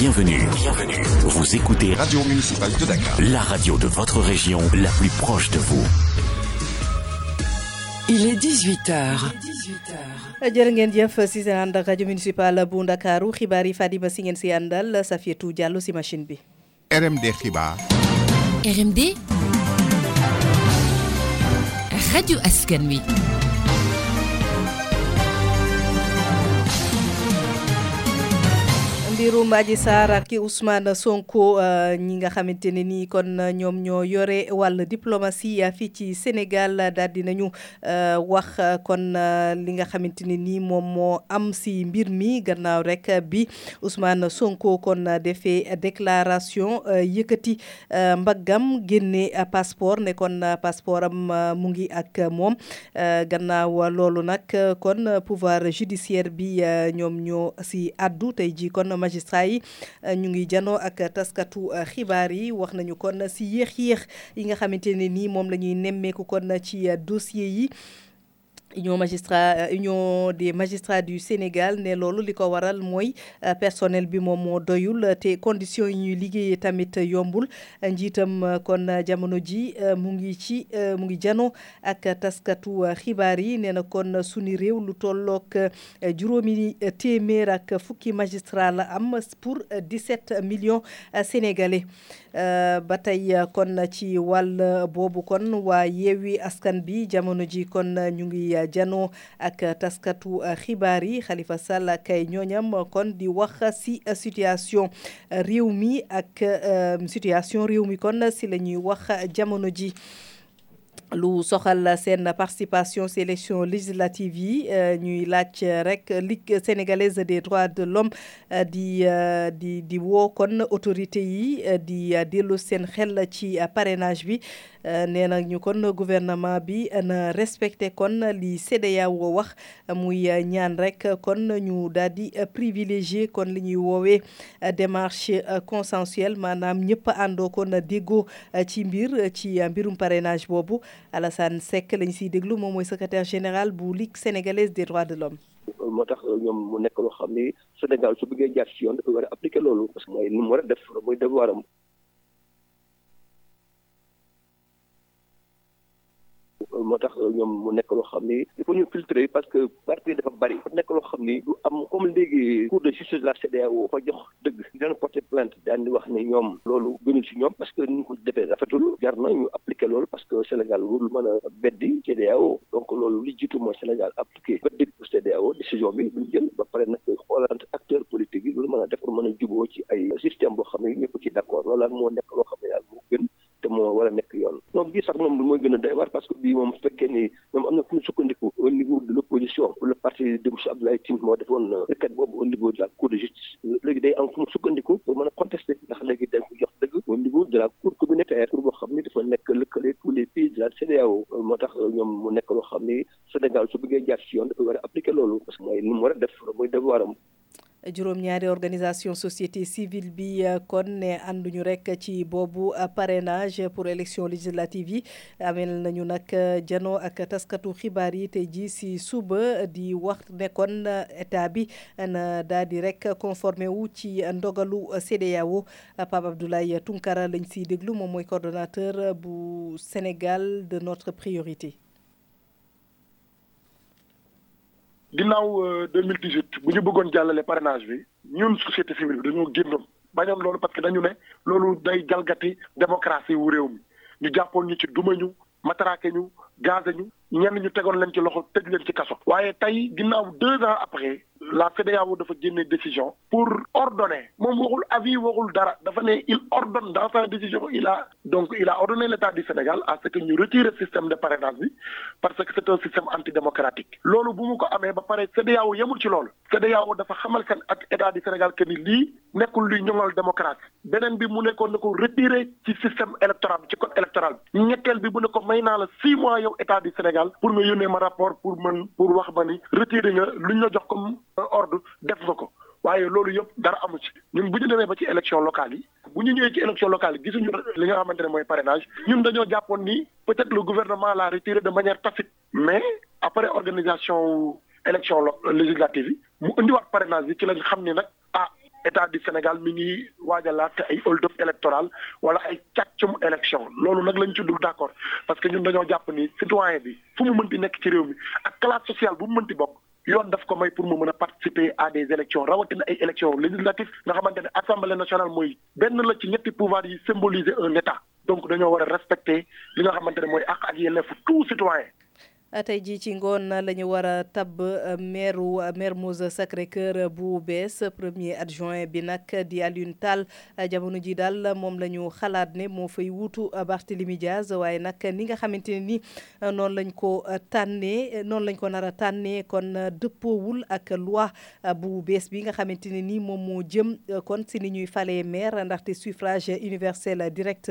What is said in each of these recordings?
Bienvenue, bienvenue. Vous écoutez Radio Municipale de Dakar. la radio de votre région, la plus proche de vous. Il est 18h. jërë ngeen jëf si seen ànd ak rajo municipal bu Ndakaaru xibaar yi Fadima si ngeen si àndal Safiatou Diallo si machine bi. RMD xibaar. RMD rajo askan wi Sarr ak Ousmane Sonko ñi nga xamante ne nii kon ñoom ñoo yore wàll diplomatie fii ci Sénégal daal di nañu wax kon li nga xamante ne nii moom moo am si mbir mi. Gannaaw rek bi Ousmane Sonko kon defee déclaration yëkkati mbaggam génne passeport ne kon passeport am mu ngi ak moom. Gannaaw loolu kon pouvoir judiciaire bi ñoom ñoo si addu. Ji kon magistrat yi ñu ngi janoo ak taskatu xibaar yi. Wax nañu kon si yéex-yéex yi nga xamante ne nii moom la ñuy nemmeeku kon ci dossier yi. Union magistrat union des magistrats du Sénégal ne loolu li waral mooy personnel bi moom moo doyul te conditions yi ñuy liggéeyee tamit yombul. Njiitam kon jamono ji mu ngi ci mu ngi jano ak taskatu xibaar yi. Na kon sunu réew lu tollook juróomi téeméer ak fukki magistrat la am pour 17 millions sénégalais. Ba kon ci wàll boobu kon waa yeewi askan bi kon ñu ngi jano ak taskatu xibaar yi Khalifa Sall ak ay ñooñam kon di wax si situation réew mi ak situation réew mi kon si la ñuy wax jamono ji. Lu soxal seen participation si élection législative yi ñuy laaj rek Ligue sénégalaise des droits de l'homme di di di woo kon autorité yi di dellu seen xel ci parrainage bi nee na ñu kon gouvernement bi na respecté kon li CEDEAO wax muy ñaan rek kon privilégié kon li ñuy woowee démarche consensuelle maanaam ñëpp àndoo kon déggoo ci mbir ci mbirum parrainage boobu. Alassane Seck lañ siy déglu moom mooy secrétaire général bu Ligue sénégalaise des droits de l'homme. Moo tax ñoom mu nekk Sénégal su bëggee jaar ci yoon appliquer loolu parce moo tax ñoom mu nekk loo xam ni il faut ñu filtrer parce que parti dafa bari. nekk loo xam ni du am comme léegi cour jox dëgg. daan porter plainte wax ni ñoom loolu gënul ci ñoom parce que ni ñu ko defee rafetul. jar na ñu appliquer loolu parce que Sénégal warul mën a beddi CEDEAO donc loolu li jiitu mooy Sénégal appliquer beddi CEDEAO décision bi duñ jël ba pare nag xoolante acteur politique yi loolu mën a def pour mën a juboo ci ay système boo xam ne ñëpp ci d'accord. loolu daal moo nekk loo xam ne daal moo gën te moo yoon. Donc sax moom mooy gën a doy waar parce que bii moom su fekkee ni moom am na fu ñu sukkandiku au niveau de l'opposition pour le parti de monsieur Abdoulaye Tine moo defoon requête boobu au niveau de la cour de justice. Léegi day am fu mu sukkandiku pour mën a contester ndax léegi dañ ko jox dëgg au niveau de la cour communautaire pour boo xam ni dafa nekk lëkkale tous les pays de moo tax ñoom mu nekk loo xam ni Sénégal su bëggee jaar ci yoon dafa war a appliquer loolu. Parce que mooy ni mu war a def juróom-ñaari organisation société civile bi kon ne ànduñu rek ci boobu parrainage pour élection législative yi. Amel nañu nag jano ak taskatu xibaar yi tey si suba di wax ne kon état bi na daal di rek conformé wu ci ndogalu CEDEAO Pape Abdoulaye Tunkara lañ siy déglu moom mooy coordonnateur bu Sénégal de notre priorité ginnaaw 2018 bu ñu bëggoon jàllale parrainage bi ñun société civile bañoon loolu parce que dañu ne loolu day jalgati démocratie wu réew mi ñu jàppoon ñu ci duma matraqué ñu gazé ñu ñenn ñu tegoon leen ci loxo tëj leen ci kaso. deux ans après la CEDEAO dafa génne décision pour ordonner. Moom waxul avis waxul dara. Dafa ne il ordonne dans sa décision il a donc il a ordonné l'État du Sénégal à ce que ñu retire système de parrainage bi parce que c'est un système antidémocratique. Loolu bu mu ko amee ba pare CEDEAO yemul ci loolu. CEDEAO dafa xamal seen ak État du Sénégal que ni lii nekkul luy ñoŋal démocratie. Beneen bi mu nekkoon ne ko retirer ci système électoral bi ci code électoral bi. Ñetteel bi mu ne ko may naa la six mois yow État du Sénégal pour nga yónnee ma rapport pour mën pour wax ba ni retirer nga luñ la jox comme ordre def nga ko. Waaye loolu yëpp dara amu ci. Ñun bu ñu demee ba ci élection locale yi bu ñu ñëwee ci élection locale yi gisuñu li nga xamante ne mooy parrainage. Ñun dañoo jàppoon ni peut-être le gouvernement l'a retiré de manière tacite. Mais après organisation élection législative yi mu indiwaat parrainage bi ci lañ xam ni nag ah état du Sénégal mi ngi waajalaat ay hold up électoral wala ay càccum élection. Loolu nag lañ ci dul d'accord. Parce que ñun dañoo jàpp ni citoyen bi fu mu mënti nekk ci réew mi ak classe sociale bu mu mënti bokk yoon daf ko may pour mu mën a participer à des élections rawatina ay élections législatives nga xamante ne assemblée nationale mooy benn la ci ñetti pouvoir yi symboliser un état. Donc dañoo war a respecter li nga xamante ne mooy àq ak yelleefu tout citoyen tey jii ci ngoon la ñu war a tabb maire Mermoz Sacré-Cœur bu premier adjoint bi nag di Alioune Tall jamono ji daal moom la ñu xalaat ne moo fay wuutu Barthélémy Diaz waaye nag ni nga xamante ni noonu lañ ko tànnee noonu a tànnee kon dëppoowul ak loi bu bees bi nga xamante ne ni moom moo jëm suffrage universel direct.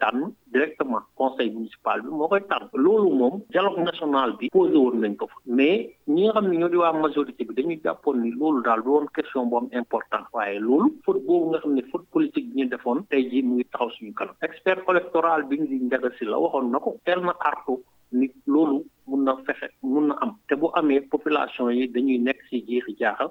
tànn directement conseil municipal bi moo koy tànn. Loolu moom dialogue national bi posé woon nañ ko fa. Mais ñi nga xam ne ñoo di waa majorité bi dañuy jàppoon ni loolu daal du question bu am important waaye loolu faute boobu nga xam ne faute politique bi ñu defoon tey jii mu ngi taxaw suñu kanam. Expert électoral bi ñu di njaga si la waxoon na ko. Teel na artu nit loolu mun na fexe mun na am. Te bu amee population yi dañuy nekk si jeexi jaaxal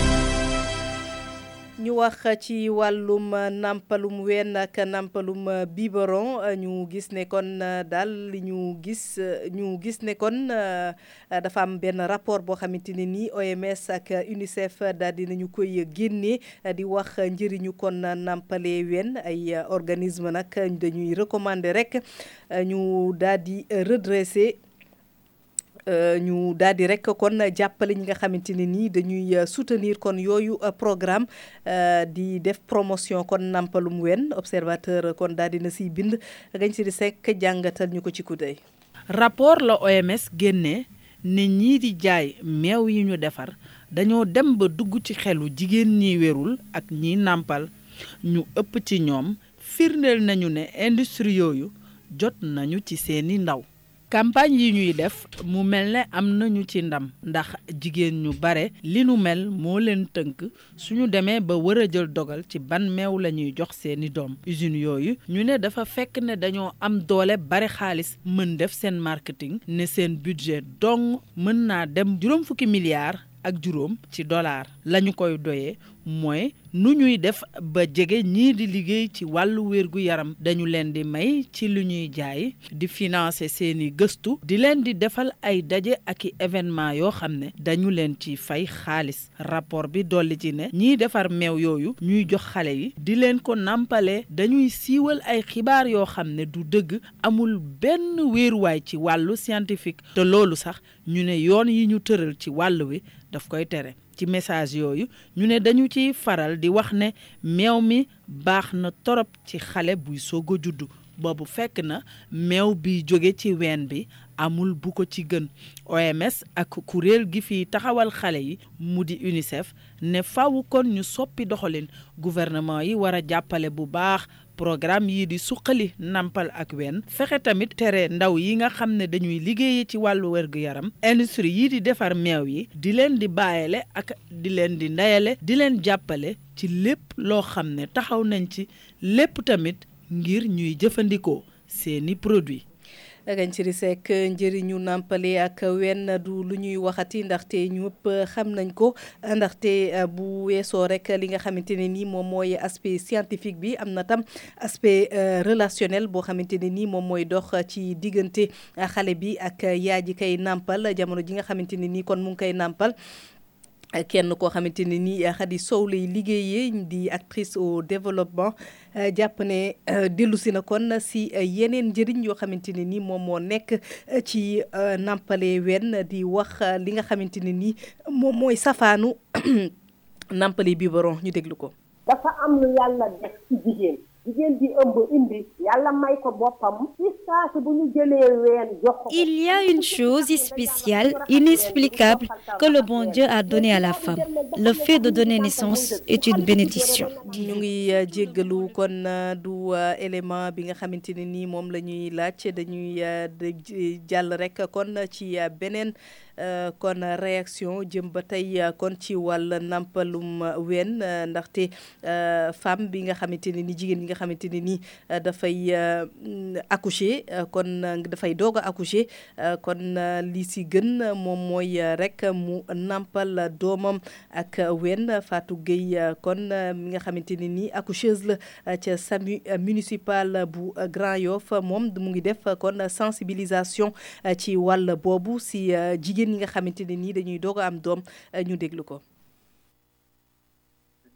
ñu wax ci wàllum nàmpalum ween ak nampalum biberon ñu gis ne kon daal li ñu gis ñu gis ne kon dafa am benn rapport boo xamante ne nii OMS ak UNICEF daal di nañu koy génne di wax njëriñu kon nampale ween. Ay organisme nag dañuy recommander rek ñu daal di redresser ñu daal di rek kon jàppale ñi nga xamante ne nii dañuy soutenir kon yooyu programme di def promotion kon nampalum wen observateur kon daal dina siy bind. Gañ si di sekk jàngatal ñu ko ci kudday rapport la OMS génnee ne ñii di jaay meew yi ñu defar dañoo dem ba dugg ci xelu jigéen ñi wérul ak ñiy nàmpal. Ñu ëpp ci ñoom firndeel nañu ne industrie yooyu jot nañu ci seeni ndaw. Campagne yi ñuy def mu mel ne am nañu ci ndam ndax jigéen ñu bare li nu mel moo leen tënk. Suñu demee ba war a jël dogal ci ban meew la ñuy jox seeni doom. Usine yooyu ñu ne dafa fekk ne dañoo am doole bare xaalis mën def seen marketing ne seen budget dong mën naa dem juróom fukki milliards ak juróom ci dollar. Lañu koy doyee mooy nu ñuy def ba jege ñii di liggéey ci wàllu wérgu yaram dañu leen di may ci lu ñuy jaay di financer seeni gëstu di leen di defal ay daje ak i événement yoo xam ne dañu leen ci fay xaalis. Rapport bi dolli ci ne ñiy defar meew yooyu ñuy jox xale yi di leen ko nàmpale dañuy siiwal ay xibaar yoo xam ne du dëgg amul benn wéeruwaay ci wàllu scientifique te loolu sax ñu ne yoon yi ñu tëral ci wàll wi daf koy tere. Ci message yooyu ñu ne dañu ciy faral di wax ne meew mi baax na torop ci xale buy soog a juddu. Boobu fekk na meew bi jóge ci ween bi amul bu ko ci gën. OMS ak kuréel gi fi taxawal xale yi mu di UNICEF ne faw kon ñu soppi doxalin. Gouvernement yi war a jàppale bu baax programme yii di suqali nampal ak wenn fexe tamit tere ndaw yi nga xam ne dañuy liggéeyi ci wàllu wér-gu-yaram. Industrie yii di defar meew yi di leen di bàyyale ak di leen di ndeyale di leen jàppale ci lépp loo xam ne taxaw nañ ci lépp tamit ngir ñuy jëfandikoo seeni produit ci njëriñu nàmpale ak wenn du lu ñuy waxati ndaxte ñëpp xam nañ ko ndaxte bu weesoo rek li nga xamante ne nii moom mooy aspect scientifique bi am na tam aspect relationnel boo xamante ne nii moom mooy dox ci diggante xale bi ak yaay ji kay nàmpal jamono ji nga xamante ne nii kon mu ngi koy nàmpal. Kenn koo xamante ne nii Khady Sow lay liggéeyee di actrice au développement jàpp ne dellu si na kon si yeneen njëriñ yoo xamante ne nii moom moo nekk ci nampale wen di wax li nga xamante ne nii moom mooy safaanu nampale biberon ñu déglu ko. dafa am lu yàlla def ci jigéen. Il y a une chose spéciale, inexplicable, que le bon Dieu a donnée à la femme. Le fait de donner naissance est une bénédiction. ñu ngi jéggalu kon du élément bi nga xamante ne nii moom la ñuy laaj dañuy jàll rek kon ci beneen kon réaction jëm ba tey kon ci wàll nampalum ween ndaxte femme bi nga xamante ne ni jigéen bi nga xamante ne ni dafay accoucher kon dafay doog a accoucher kon li si gën moom mooy rek mu nampal doomam ak ween. Fatou Gueye kon mi nga xamante ne ni accoucheuse la ca SAMU municipal bu Grand Yoff. Moom mu ngi def kon sensibilisation ci wàll boobu si jigéen ñi nga xamante ne nii dañuy doog a am doom ñu déglu ko.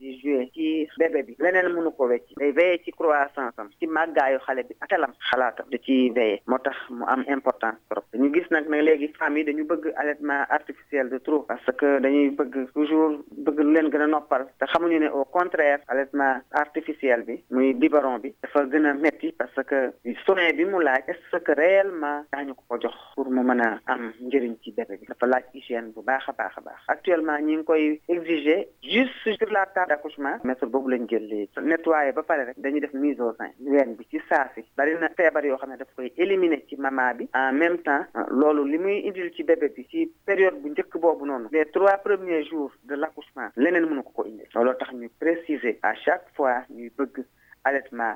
Di joué ci bébé bi. Leneen mënu ko wecc. Day ci croissance am ci màggaayu xale bi xalaatam. Da am importance trop. Gis nag ne léegi yi dañu artificiel de trop parce que dañuy bëgg toujours bëgg lu leen gën a noppal. Au contraire artificiel bi muy biberon bi dafa gën a parce que soin bi mu laaj est-ce que réellement daañu ko a bébé actuellement juste sur la table d'accouchement méthode boobu lañ jël léegi. Nettoyé ba pare rek dañuy def mise au sein ween bi ci saasi bari na feebar yoo xam ne daf koy éliminer ci mama bi. En même temps loolu li muy indil ci bébé bi ci période bu njëkk boobu noonu les trois premiers jours de l'accouchement leneen mënu ko ko indil. Looloo tax ñu préciser à chaque fois ñuy bëgg allaitement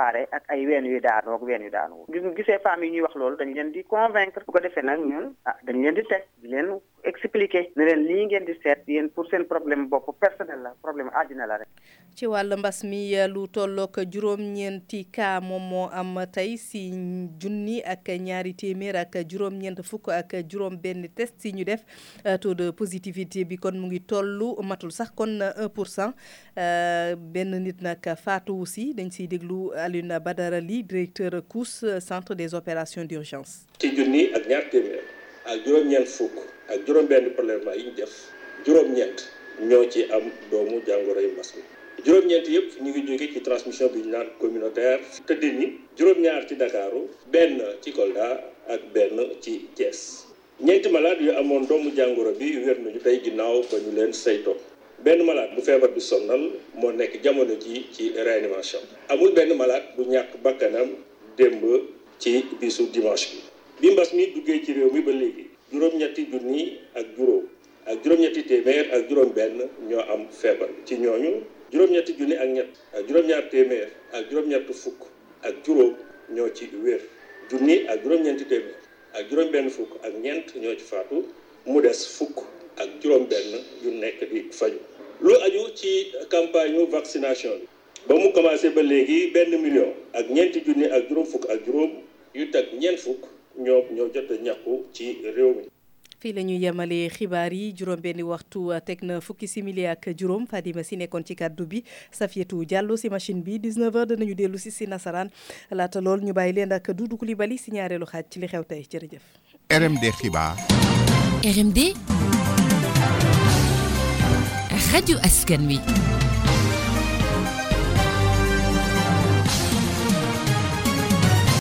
comparer ak ay ween yu daanoo ak ween yu daanoo gis gisee yi ñuy wax loolu dañ leen di convaincre. Bu ko defee nag ñun ah dañ leen di teg di leen expliquer ne leen lii ngeen di seet yéen pour seen problème bopp personnel la problème àddina la rek. ci wàll mbas mi lu tollook juróom-ñeenti cas moom moo am tey si junni ak ñaari téeméer ak juróom-ñeent fukk ak juróom-benn test si ñu def taux de positivité bi kon mu ngi tollu matul sax kon 1 pour cent benn nit nag faatu aussi dañ siy déglu Alioune Badara Ly directeur COUS centre des opérations d'urgence. ci junni ak ñaar téeméer ak juróom-ñeent fukk ak juróom-benn prélèvement yi ñu def. Juróom-ñeent ñoo ci am doomu jàngoro yu mbas mi. Juróom-ñeent yëpp ñu ngi jóge ci transmission bi ñu naan communautaire. Tëdd ni juróom-ñaar ci Ndakaaru benn ci Kolda ak benn ci Thiès. Ñeenti malade yu amoon doomu jàngoro bi wér nañu tey ginnaaw ba ñu leen saytoo. Benn malade bu feebar bi sonnal moo nekk jamono ji ci réanimation. Amul benn malade bu ñàkk bakkanam démb ci bisu dimanche bi. Bi mbas mi duggee ci réew mi ba léegi juróom-ñetti junni ak juróom. Ak juróom-ñetti téeméer ak juróom-benn ñoo am feebar ci ñooñu juróom-ñetti junni ak ñett ak juróom-ñaar téeméer ak juróom-ñett fukk ak juróom ñoo ci wér. Junni ak juróom-ñeenti faju. Campagne vaccination bi. Ba mu commencé million ak ñeenti junni ak juróom ñoo ñoo jot a ñàkku ci réew mi. fii la ñu yemale xibaar yi juróom benni waxtu teg na fukki simili ak juróom Fadima si nekkoon ci kàddu bi Safietou Diallo si machine bi 19h danañu dellu si si nasaraan laata lool ñu bàyyi leen ak Doudou Coulibaly si ñaareelu xaaj ci li xew tey jërëjëf. RMD xibaar. RMD. Radio Askan wi.